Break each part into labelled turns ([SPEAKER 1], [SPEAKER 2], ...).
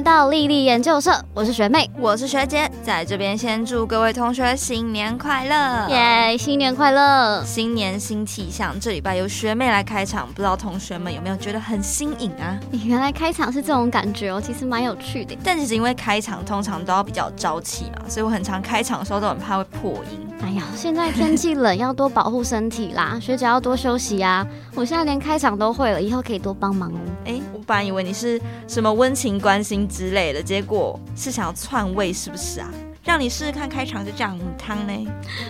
[SPEAKER 1] 来到丽丽研究社，我是学妹，
[SPEAKER 2] 我是学姐，在这边先祝各位同学新年快乐，
[SPEAKER 1] 耶！新年快乐，
[SPEAKER 2] 新年新气象。这礼拜由学妹来开场，不知道同学们有没有觉得很新颖啊？
[SPEAKER 1] 你原来开场是这种感觉哦，其实蛮有趣的。
[SPEAKER 2] 但其实因为开场通常都要比较朝气嘛，所以我很常开场的时候都很怕会破音。
[SPEAKER 1] 哎呀，现在天气冷，要多保护身体啦，学姐要多休息啊。我现在连开场都会了，以后可以多帮忙哦。
[SPEAKER 2] 哎，我本来以为你是什么温情关心之类的，结果是想要篡位，是不是啊？让你试试看开场就这样汤呢？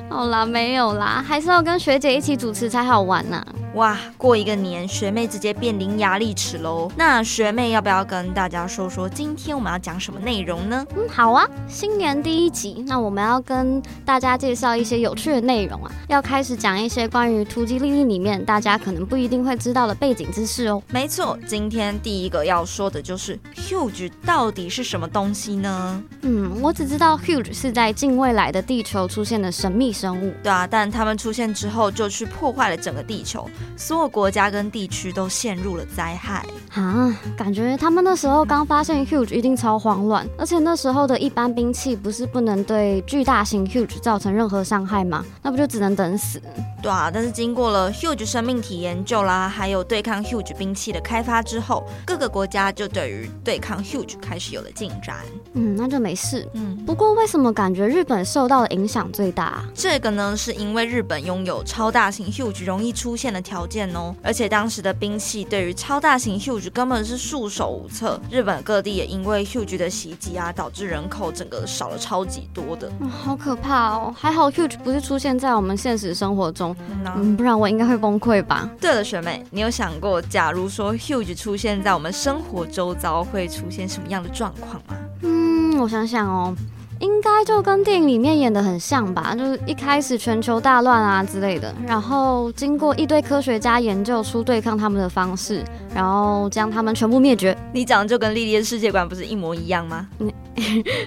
[SPEAKER 1] 好啦，没有啦，还是要跟学姐一起主持才好玩呢。
[SPEAKER 2] 哇，过一个年，学妹直接变伶牙俐齿喽。那学妹要不要跟大家说说今天我们要讲什么内容呢？
[SPEAKER 1] 嗯，好啊，新年第一集，那我们要跟大家介绍一些有趣的内容啊，要开始讲一些关于突击历历里面大家可能不一定会知道的背景知识哦。
[SPEAKER 2] 没错，今天第一个要说的就是 huge 到底是什么东西呢？
[SPEAKER 1] 嗯，我只知道 huge 是在近未来的地球出现的神秘生物。
[SPEAKER 2] 对啊，但他们出现之后就去破坏了整个地球。所有国家跟地区都陷入了灾害
[SPEAKER 1] 啊！感觉他们那时候刚发现 huge 一定超慌乱，而且那时候的一般兵器不是不能对巨大型 huge 造成任何伤害吗？那不就只能等死？
[SPEAKER 2] 对啊，但是经过了 huge 生命体研究啦，还有对抗 huge 兵器的开发之后，各个国家就对于对抗 huge 开始有了进展。
[SPEAKER 1] 嗯，那就没事。嗯，不过为什么感觉日本受到的影响最大？
[SPEAKER 2] 这个呢，是因为日本拥有超大型 huge 容易出现的条件哦，而且当时的兵器对于超大型 huge 根本是束手无策。日本各地也因为 huge 的袭击啊，导致人口整个少了超级多的。
[SPEAKER 1] 好可怕哦！还好 huge 不是出现在我们现实生活中。嗯，不然我应该会崩溃吧？
[SPEAKER 2] 对了，学妹，你有想过，假如说 huge 出现在我们生活周遭，会出现什么样的状况吗？
[SPEAKER 1] 嗯，我想想哦。应该就跟电影里面演的很像吧，就是一开始全球大乱啊之类的，然后经过一堆科学家研究出对抗他们的方式，然后将他们全部灭绝。
[SPEAKER 2] 你讲的就跟莉莉的世界观不是一模一样吗？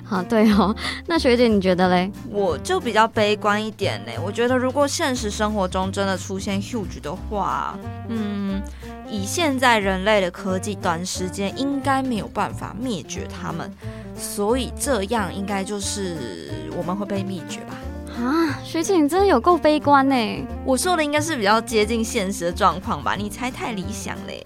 [SPEAKER 1] 好，对哦。那学姐你觉得嘞？
[SPEAKER 2] 我就比较悲观一点嘞。我觉得如果现实生活中真的出现 huge 的话，嗯。以现在人类的科技，短时间应该没有办法灭绝他们，所以这样应该就是我们会被灭绝吧？
[SPEAKER 1] 啊，学姐你真的有够悲观呢！
[SPEAKER 2] 我说的应该是比较接近现实的状况吧？你猜太理想嘞。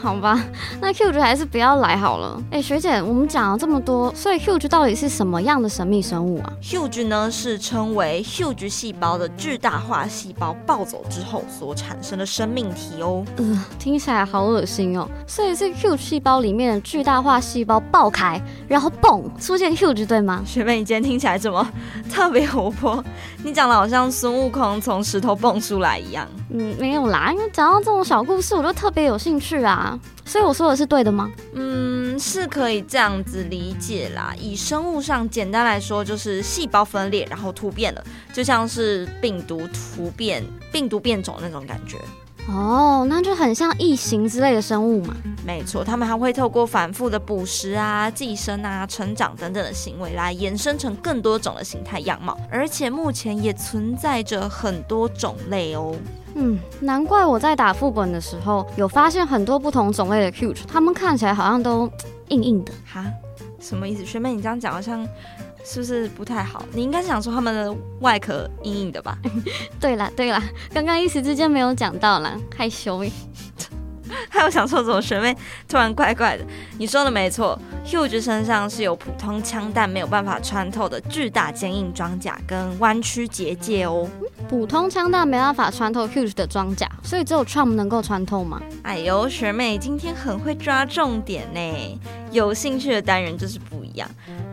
[SPEAKER 1] 好吧，那 huge 还是不要来好了。哎，学姐，我们讲了这么多，所以 huge 到底是什么样的神秘生物啊
[SPEAKER 2] ？huge 呢是称为 huge 细胞的巨大化细胞暴走之后所产生的生命体哦。
[SPEAKER 1] 呃，听起来好恶心哦。所以是 huge 细胞里面的巨大化细胞爆开，然后嘣出现 huge 对吗？
[SPEAKER 2] 学妹，你今天听起来怎么 特别活泼？你讲的好像孙悟空从石头蹦出来一样。
[SPEAKER 1] 嗯，没有啦，因为讲到这种小故事，我就特别有兴趣啊。所以我说的是对的吗？
[SPEAKER 2] 嗯，是可以这样子理解啦。以生物上简单来说，就是细胞分裂然后突变了，就像是病毒突变、病毒变种那种感觉。
[SPEAKER 1] 哦，那就很像异形之类的生物嘛。
[SPEAKER 2] 没错，他们还会透过反复的捕食啊、寄生啊、成长等等的行为来延伸成更多种的形态样貌，而且目前也存在着很多种类哦。
[SPEAKER 1] 嗯，难怪我在打副本的时候有发现很多不同种类的 huge，它们看起来好像都硬硬的。
[SPEAKER 2] 哈，什么意思？学妹，你这样讲好像。是不是不太好？你应该是想说他们的外壳硬硬的吧？
[SPEAKER 1] 对啦对啦，刚刚一时之间没有讲到啦，害羞。
[SPEAKER 2] 还有想说怎么学妹突然怪怪的？你说的没错，Huge 身上是有普通枪弹没有办法穿透的巨大坚硬装甲跟弯曲结界哦。
[SPEAKER 1] 普通枪弹没办法穿透 Huge 的装甲，所以只有 Trump 能够穿透吗？
[SPEAKER 2] 哎呦，学妹今天很会抓重点呢。有兴趣的单人就是不一样。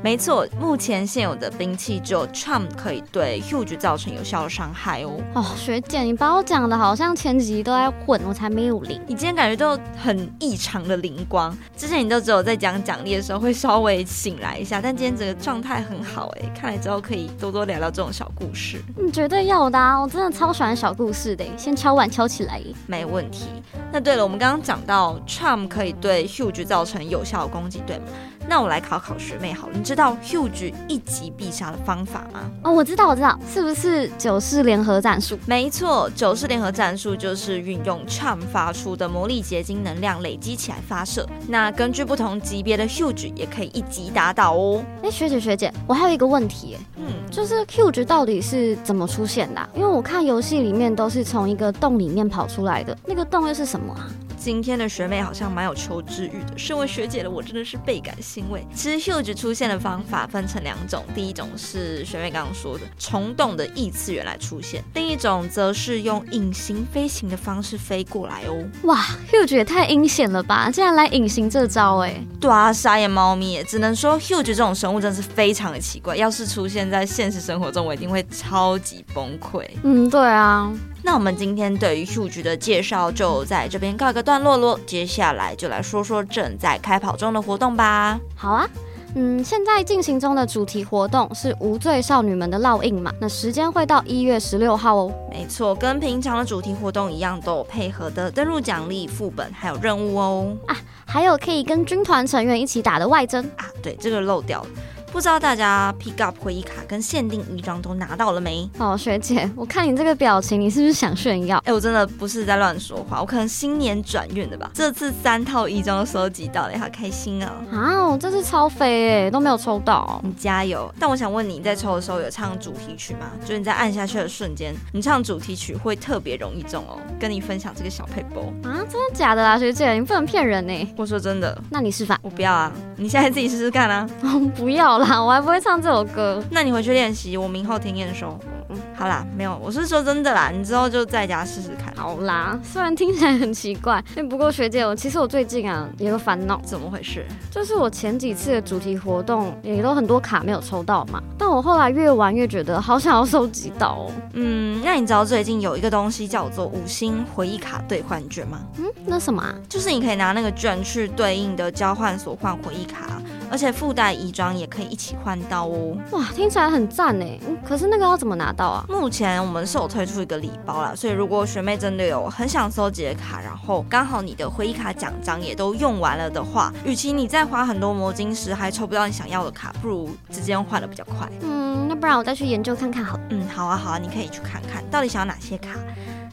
[SPEAKER 2] 没错，目前现有的兵器只有 Trump 可以对 Huge 造成有效的伤害哦。
[SPEAKER 1] 哦，学姐，你把我讲的好像前几集都在混，我才没有灵。
[SPEAKER 2] 你今天感觉都很异常的灵光，之前你都只有在讲奖励的时候会稍微醒来一下，但今天整个状态很好哎，看来之后可以多多聊聊这种小故事。
[SPEAKER 1] 嗯，绝对要的啊，我真的超喜欢小故事的，先敲碗敲起来。
[SPEAKER 2] 没问题。那对了，我们刚刚讲到 Trump 可以对 Huge 造成有效攻击，对吗？那我来考考学妹好了，你知道 huge 一击必杀的方法吗？
[SPEAKER 1] 哦，我知道，我知道，是不是九式联合战术？
[SPEAKER 2] 没错，九式联合战术就是运用 charm 发出的魔力结晶能量累积起来发射。那根据不同级别的 huge 也可以一击打倒哦。
[SPEAKER 1] 哎，学姐学姐，我还有一个问题，嗯，就是 huge 到底是怎么出现的？因为我看游戏里面都是从一个洞里面跑出来的，那个洞又是什么啊？
[SPEAKER 2] 今天的学妹好像蛮有求知欲的，身为学姐的我真的是倍感欣慰。其实 huge 出现的方法分成两种，第一种是学妹刚刚说的虫洞的异次元来出现，另一种则是用隐形飞行的方式飞过来哦。
[SPEAKER 1] 哇，huge 也太阴险了吧，竟然来隐形这招哎！
[SPEAKER 2] 对啊，傻眼猫咪，只能说 huge 这种生物真是非常的奇怪，要是出现在现实生活中，我一定会超级崩溃。
[SPEAKER 1] 嗯，对啊。
[SPEAKER 2] 那我们今天对于 Huge 的介绍就在这边告一个段落喽，接下来就来说说正在开跑中的活动吧。
[SPEAKER 1] 好啊，嗯，现在进行中的主题活动是无罪少女们的烙印嘛，那时间会到一月十六号哦。
[SPEAKER 2] 没错，跟平常的主题活动一样，都有配合的登录奖励、副本还有任务哦。
[SPEAKER 1] 啊，还有可以跟军团成员一起打的外征
[SPEAKER 2] 啊，对，这个漏掉了。不知道大家 pick up 回忆卡跟限定衣装都拿到了没？
[SPEAKER 1] 哦，学姐，我看你这个表情，你是不是想炫耀？
[SPEAKER 2] 哎，我真的不是在乱说话，我可能新年转运的吧。这次三套衣装收集到了，好开心啊！
[SPEAKER 1] 啊，我这次超飞哎，都没有抽到，
[SPEAKER 2] 你加油！但我想问你，在抽的时候有唱主题曲吗？就是你在按下去的瞬间，你唱主题曲会特别容易中哦。跟你分享这个小配波
[SPEAKER 1] 啊，真的假的啦，学姐，你不能骗人呢。
[SPEAKER 2] 我说真的，
[SPEAKER 1] 那你示范？
[SPEAKER 2] 我不要啊，你现在自己试试看啊。
[SPEAKER 1] 不要啦。我还不会唱这首歌，
[SPEAKER 2] 那你回去练习，我明后天验收。嗯，好啦，没有，我是说真的啦，你之后就在家试试看。
[SPEAKER 1] 好啦，虽然听起来很奇怪，不过学姐，我其实我最近啊有个烦恼，
[SPEAKER 2] 怎么回事？
[SPEAKER 1] 就是我前几次的主题活动也都很多卡没有抽到嘛，但我后来越玩越觉得好想要收集到哦。
[SPEAKER 2] 嗯，那你知道最近有一个东西叫做五星回忆卡兑换券吗？
[SPEAKER 1] 嗯，那什么？
[SPEAKER 2] 就是你可以拿那个券去对应的交换所换回忆卡。而且附带衣装也可以一起换到哦！
[SPEAKER 1] 哇，听起来很赞哎！可是那个要怎么拿到啊？
[SPEAKER 2] 目前我们是有推出一个礼包啦，所以如果学妹真的有很想收集的卡，然后刚好你的回忆卡奖章也都用完了的话，与其你再花很多魔晶石还抽不到你想要的卡，不如直接换的比较快。
[SPEAKER 1] 嗯，那不然我再去研究看看好。
[SPEAKER 2] 嗯，好啊好啊，你可以去看看到底想要哪些卡。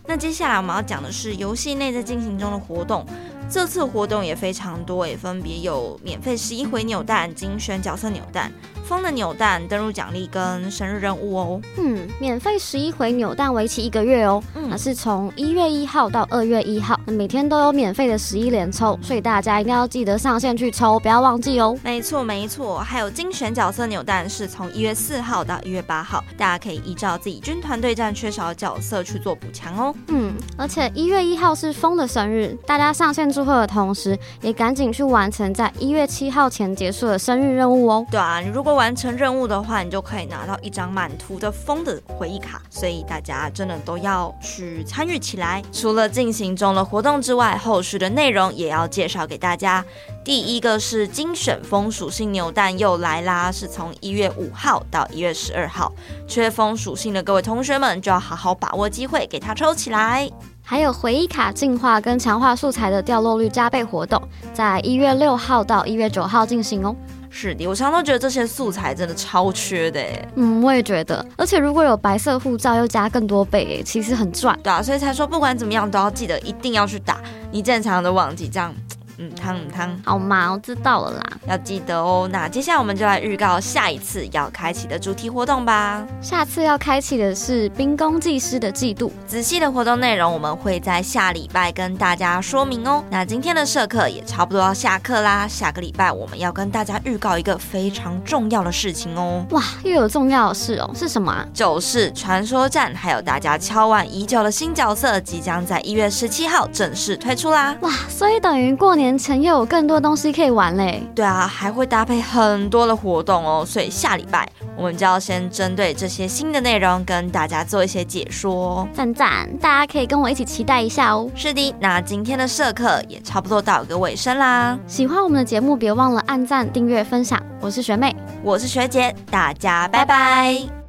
[SPEAKER 2] 那接下来我们要讲的是游戏内在进行中的活动。这次活动也非常多，也分别有免费十一回扭蛋、精选角色扭蛋。风的扭蛋登录奖励跟生日任务哦。
[SPEAKER 1] 嗯，免费十一回扭蛋为期一个月哦。嗯，那是从一月一号到二月一号，每天都有免费的十一连抽，所以大家一定要记得上线去抽，不要忘记哦。
[SPEAKER 2] 没错没错，还有精选角色扭蛋是从一月四号到一月八号，大家可以依照自己军团对战缺少的角色去做补强哦。
[SPEAKER 1] 嗯，而且一月一号是风的生日，大家上线祝贺的同时，也赶紧去完成在一月七号前结束的生日任务哦。
[SPEAKER 2] 对啊，你如果完成任务的话，你就可以拿到一张满图的风的回忆卡，所以大家真的都要去参与起来。除了进行中的活动之外，后续的内容也要介绍给大家。第一个是精选风属性扭蛋又来啦，是从一月五号到一月十二号，缺风属性的各位同学们就要好好把握机会，给它抽起来。
[SPEAKER 1] 还有回忆卡进化跟强化素材的掉落率加倍活动，在一月六号到一月九号进行哦。
[SPEAKER 2] 是的，我常常都觉得这些素材真的超缺的
[SPEAKER 1] 嗯，我也觉得，而且如果有白色护照又加更多倍，其实很赚。
[SPEAKER 2] 对啊，所以才说不管怎么样都要记得一定要去打，你正常的忘记这样。嗯，汤汤，
[SPEAKER 1] 好嘛，我知道了啦，
[SPEAKER 2] 要记得哦。那接下来我们就来预告下一次要开启的主题活动吧。
[SPEAKER 1] 下次要开启的是冰宫技师的季度，
[SPEAKER 2] 仔细的活动内容我们会在下礼拜跟大家说明哦。那今天的社课也差不多要下课啦，下个礼拜我们要跟大家预告一个非常重要的事情哦。
[SPEAKER 1] 哇，又有重要的事哦，是什么啊？
[SPEAKER 2] 就是传说战，还有大家敲碗已久的新角色，即将在一月十七号正式推出啦。
[SPEAKER 1] 哇，所以等于过年。前又有更多东西可以玩嘞，
[SPEAKER 2] 对啊，还会搭配很多的活动哦，所以下礼拜我们就要先针对这些新的内容跟大家做一些解说，
[SPEAKER 1] 赞赞，大家可以跟我一起期待一下哦。
[SPEAKER 2] 是的，那今天的社课也差不多到个尾声啦，
[SPEAKER 1] 喜欢我们的节目，别忘了按赞、订阅、分享。我是学妹，
[SPEAKER 2] 我是学姐，大家拜拜。